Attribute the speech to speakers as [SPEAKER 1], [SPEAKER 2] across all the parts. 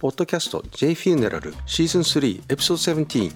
[SPEAKER 1] ポッドキャスト J フューネラルシーズン3エピソード17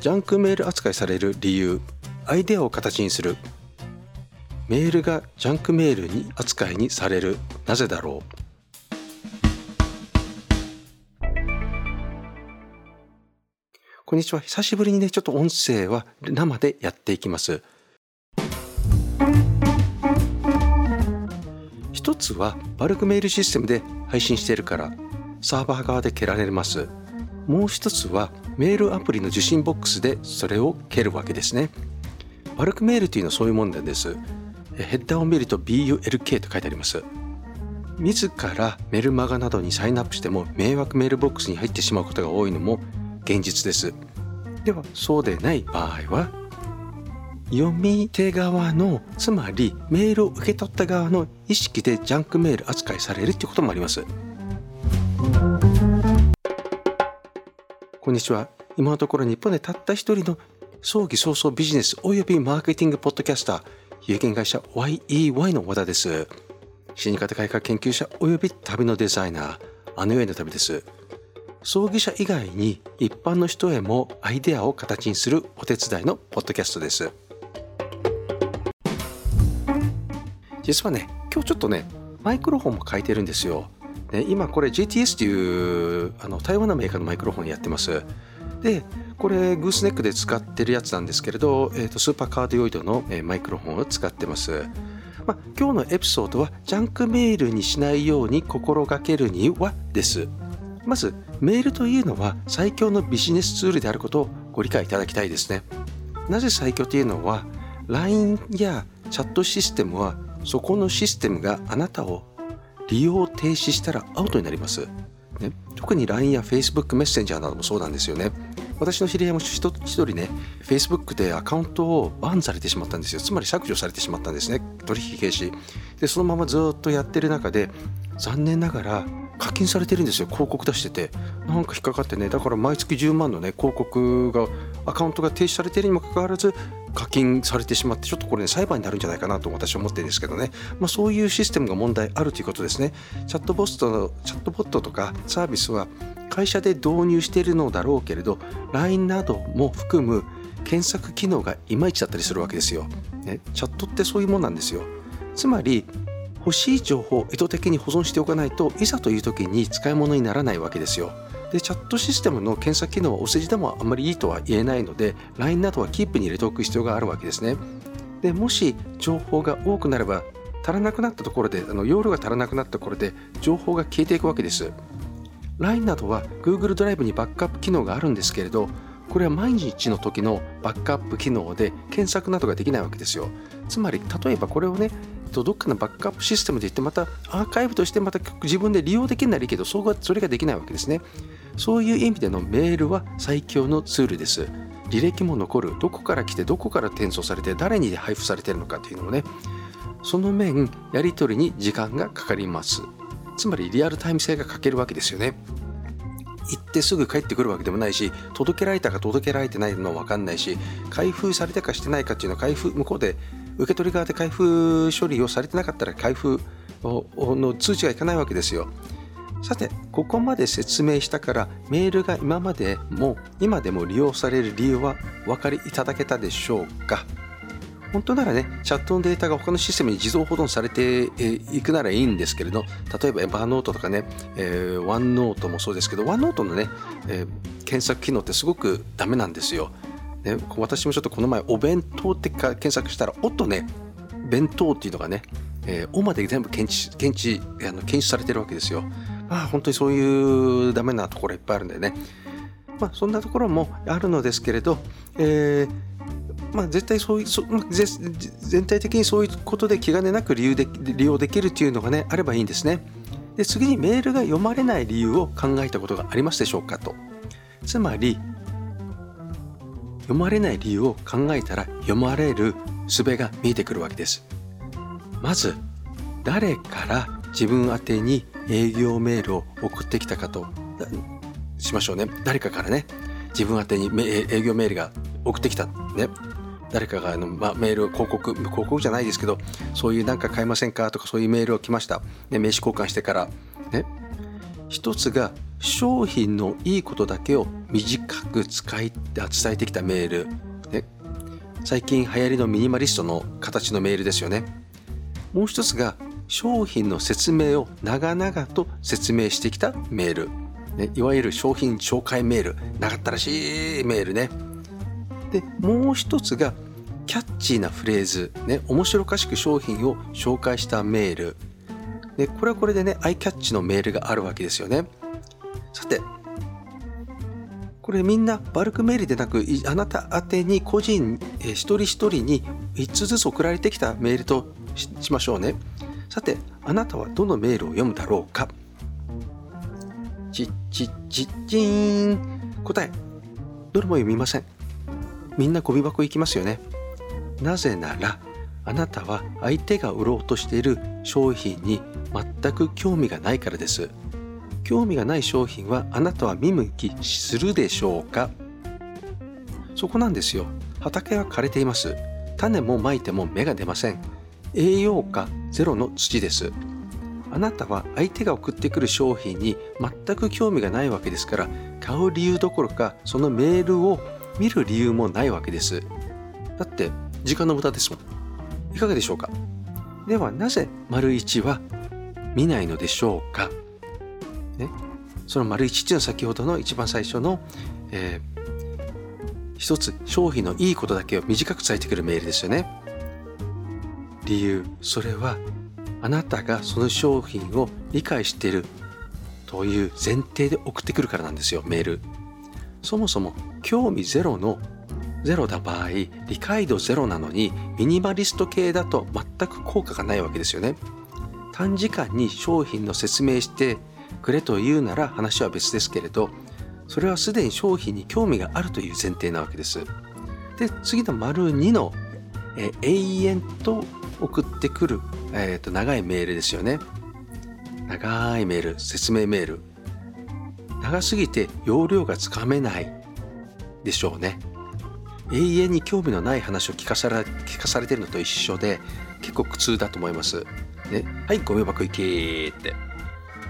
[SPEAKER 1] ジャンクメール扱いされる理由アイデアを形にする。メールがジャンクメールに扱いにされる。なぜだろう？こんにちは。久しぶりにねちょっと音声は生でやっていきます。一つはバルクメールシステムで配信しているから。サーバー側で蹴られます。もう一つはメールアプリの受信ボックスでそれを蹴るわけですね。バルクメールというのはそういうもんなんです。ヘッダーを見ると BULK と書いてあります。自らメルマガなどにサインアップしても迷惑メールボックスに入ってしまうことが多いのも現実です。ではそうでない場合は読み手側のつまりメールを受け取った側の意識でジャンクメール扱いされるということもあります。こんにちは。今のところ日本でたった一人の葬儀早々ビジネスおよびマーケティングポッドキャスター有限会社 YEY の和田です。死に方改革研究者および旅のデザイナーあの世への旅です。葬儀者以外に一般の人へもアイデアを形にするお手伝いのポッドキャストです。実はね今日ちょっとねマイクロフォンも変えてるんですよ、ね、今これ GTS っていうあの台湾のメーカーのマイクロフォンやってます。でこれグースネックで使ってるやつなんですけれど、えーと、スーパーカードヨイドの、えー、マイクロフォンを使ってます、まあ、今日のエピソードはジャンクメールにしないように心がけるにはです。まずメールというのは最強のビジネスツールであることをご理解いただきたいですね。なぜ最強というのは LINE やチャットシステムはそこのシステムがあなたを利用停止したらアウトになります。ね、特に LINE や Facebook メッセンジャーなどもそうなんですよね。私の知り合いも一人ね、Facebook でアカウントをバンされてしまったんですよ。つまり削除されてしまったんですね。取引停止。で、そのままずっとやってる中で、残念ながら課金されてるんですよ。広告出してて。なんか引っかかってね、だから毎月10万のね、広告が、アカウントが停止されてるにもかかわらず、課金されてしまってちょっとこれね裁判になるんじゃないかなと私は思ってるんですけどね、まあ、そういうシステムが問題あるということですねチャットボットのチャットボットとかサービスは会社で導入しているのだろうけれど LINE なども含む検索機能がいまいちだったりするわけですよ、ね、チャットってそういうもんなんですよつまり欲しい情報を意図的に保存しておかないといざという時に使い物にならないわけですよ。でチャットシステムの検索機能はお世辞でもあんまりいいとは言えないので LINE などはキープに入れておく必要があるわけですね。でもし情報が多くなれば足らなくなったところであの容量が足らなくなったところで情報が消えていくわけです。LINE などは Google ドライブにバックアップ機能があるんですけれどこれは毎日の時のバックアップ機能で検索などができないわけですよ。つまり例えばこれをねとどっかのバックアップシステムで言ってまたアーカイブとしてまた自分で利用できるならいいけどそれができないわけですね。そういう意味でのメールは最強のツールです。履歴も残る。どこから来てどこから転送されて誰に配布されてるのかというのもね。その面やり取りに時間がかかります。つまりリアルタイム性が欠けるわけですよね。行ってすぐ帰ってくるわけでもないし届けられたか届けられてないのも分かんないし開封されたかしてないかっていうのは開封向こうで受け取り側で開封処理をされてなかったら開封の通知がいかないわけですよ。さて、ここまで説明したからメールが今までも今でも利用される理由はお分かりいただけたでしょうか？本当ならね、チャットのデータが他のシステムに自動保存されていくならいいんですけれど、例えばエバーノートとかね、えー、ワンノートもそうですけど、ワンノートのね、えー、検索機能ってすごくダメなんですよ。ね、私もちょっとこの前お弁当って検索したらおっとね弁当っていうのがね、えー、おまで全部検知検知あの検出されてるわけですよ。まあ本当にそういうダメなところいっぱいあるんでね。まあそんなところもあるのですけれど、えーまあ、絶対そういうそ全体的にそういうことで気兼ねなく利用で利用できるっていうのがねあればいいんですね。で次にメールが読まれない理由を考えたことがありますでしょうかと。つまり読まれない理由を考えたら読まれる術が見えてくるわけです。まず誰から自分宛に営業メールを送ってきたかとしましょうね。誰かからね。自分宛に営業メールが送ってきた。ね。誰かがあの、まあ、メール広告広告じゃないですけどそういうなんか買えませんかとかそういうメールを来ました、ね、名刺交換してから。ね。一つが商品のいいことだけを短く使い伝えてきたメール、ね、最近流行りのミニマリストの形のメールですよね。もう一つが商品の説明を長々と説明してきたメール、ね、いわゆる商品紹介メール。長ったらしいメールね。でもう一つがキャッチーなフレーズ、ね、面白おかしく商品を紹介したメール。でこれはこれでねアイキャッチのメールがあるわけですよね。さてこれみんなバルクメールでなくあなた宛てに個人、え、一人一人に1つずつ送られてきたメールとしましょうね。さてあなたはどのメールを読むだろうか？チッチッチッチーン答えどれも読みません。みんなゴミ箱行きますよね。なぜならあなたは相手が売ろうとしている商品に全く興味がないからです。興味がない商品はあなたは見向きするでしょうか？そこなんですよ。畑は枯れています。種もまいても芽が出ません。栄養価ゼロの土です。あなたは相手が送ってくる商品に全く興味がないわけですから買う理由どころかそのメールを見る理由もないわけです。だって時間の無駄ですもん。いかがでしょうか？ではなぜ丸1は見ないのでしょうか、ね、その丸1っていうのは先ほどの一番最初の、えー、一つ商品のいいことだけを短く伝えてくるメールですよね。理由。それはあなたがその商品を理解しているという前提で送ってくるからなんですよメール。そもそも興味ゼロのゼロだ場合理解度ゼロなのにミニマリスト系だと全く効果がないわけですよね。短時間に商品の説明してくれというなら話は別ですけれどそれはすでに商品に興味があるという前提なわけです。で次の丸2の、え永遠と送ってくる、えーと長いメールですよね。長いメール説明メール。長すぎて容量がつかめない。でしょうね。永遠に興味のない話を聞かされ聞かされてるのと一緒で結構苦痛だと思います。ね、はいゴミ箱行けって。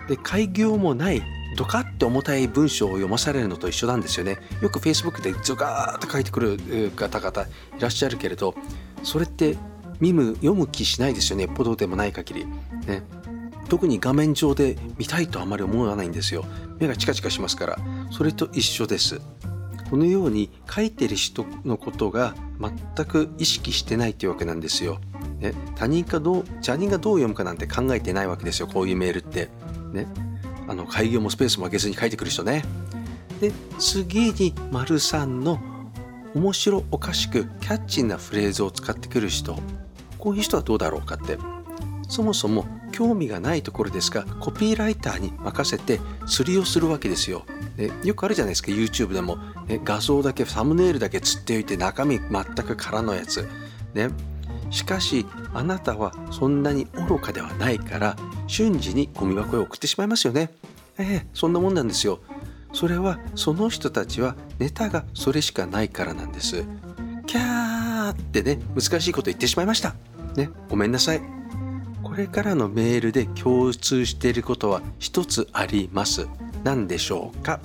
[SPEAKER 1] で開業もないドカッて重たい文章を読まされるのと一緒なんですよね。よく Facebook でズガーッと書いてくる方々いらっしゃるけれどそれって見む読む気しないですよね。ポドでもない限り。ね、特に画面上で見たいとあまり思わないんですよ。目がチカチカしますから。それと一緒です。このように書いてる人のことが全く意識してないっていうわけなんですよ。ね、他人かどう他人がどう読むかなんて考えてないわけですよこういうメールって。ね、あの開業もスペースも開けずに書いてくる人ね。で次に丸3の面白おかしくキャッチーなフレーズを使ってくる人こういう人はどうだろうかってそもそも興味がないところですがコピーライターに任せて釣りをするわけですよ。でよくあるじゃないですか YouTube でも、ね、画像だけサムネイルだけ釣っておいて中身全く空のやつ。ね、しかしあなたはそんなに愚かではないから瞬時にゴミ箱へ送ってしまいますよね。ええそんなもんなんですよ。それはその人たちはネタがそれしかないからなんです。キャーってね難しいこと言ってしまいました。ねごめんなさい。これからのメールで共通していることは一つあります。何でしょうか？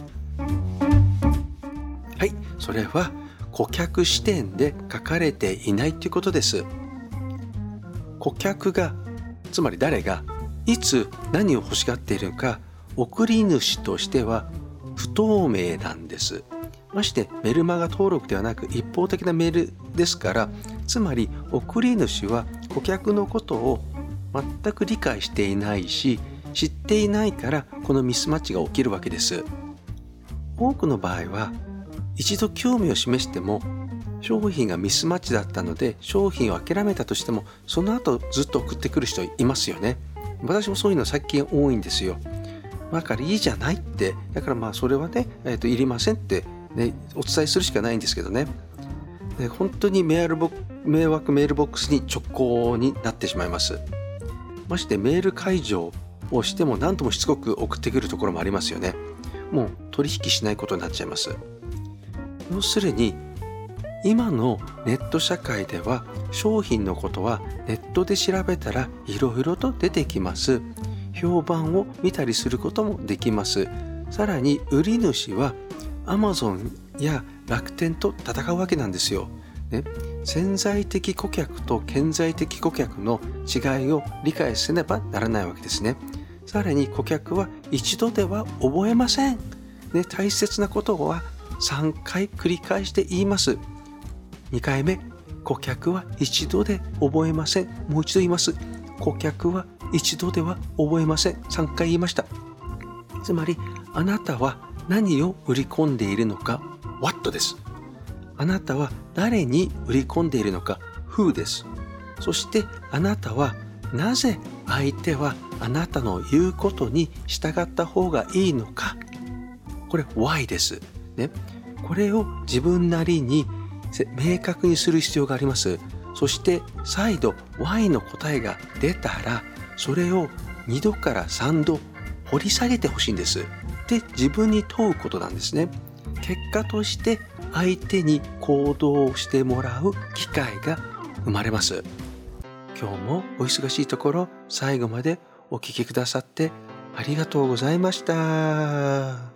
[SPEAKER 1] はいそれは顧客視点で書かれていないということです顧客がつまり誰がいつ何を欲しがっているか送り主としては不透明なんです。ましてメルマガ登録ではなく一方的なメールですからつまり送り主は顧客のことを全く理解していないし知っていないからこのミスマッチが起きるわけです。多くの場合は一度興味を示しても商品がミスマッチだったので商品を諦めたとしてもその後ずっと送ってくる人いますよね。私もそういうの最近多いんですよ。だからいいじゃないって。だからまあそれはね、えー、といりませんって、ね、お伝えするしかないんですけどね。で本当にメールボ迷惑メールボックスに直行になってしまいます。ましてメール解除をしても何ともしつこく送ってくるところもありますよね。もう取引しないことになっちゃいます。要するに今のネット社会では商品のことはネットで調べたらいろいろと出てきます。評判を見たりすることもできます。さらに売り主は Amazon や楽天と戦うわけなんですよ、ね、潜在的顧客と顕在的顧客の違いを理解せねばならないわけですね。さらに顧客は一度では覚えません、ね、大切なことは3回繰り返して言います。2回目顧客は一度で覚えません。もう一度言います。顧客は一度では覚えません。3回言いました。つまりあなたは何を売り込んでいるのか What です。あなたは誰に売り込んでいるのか Who です。そしてあなたはなぜ相手はあなたの言うことに従った方がいいのか。これ Why です。ね。これを自分なりに明確にする必要があります。そして再度 Y の答えが出たらそれを2度から3度掘り下げてほしいんです。で自分に問うことなんですね。結果として相手に行動してもらう機会が生まれます。今日もお忙しいところ最後までお聴きくださってありがとうございました。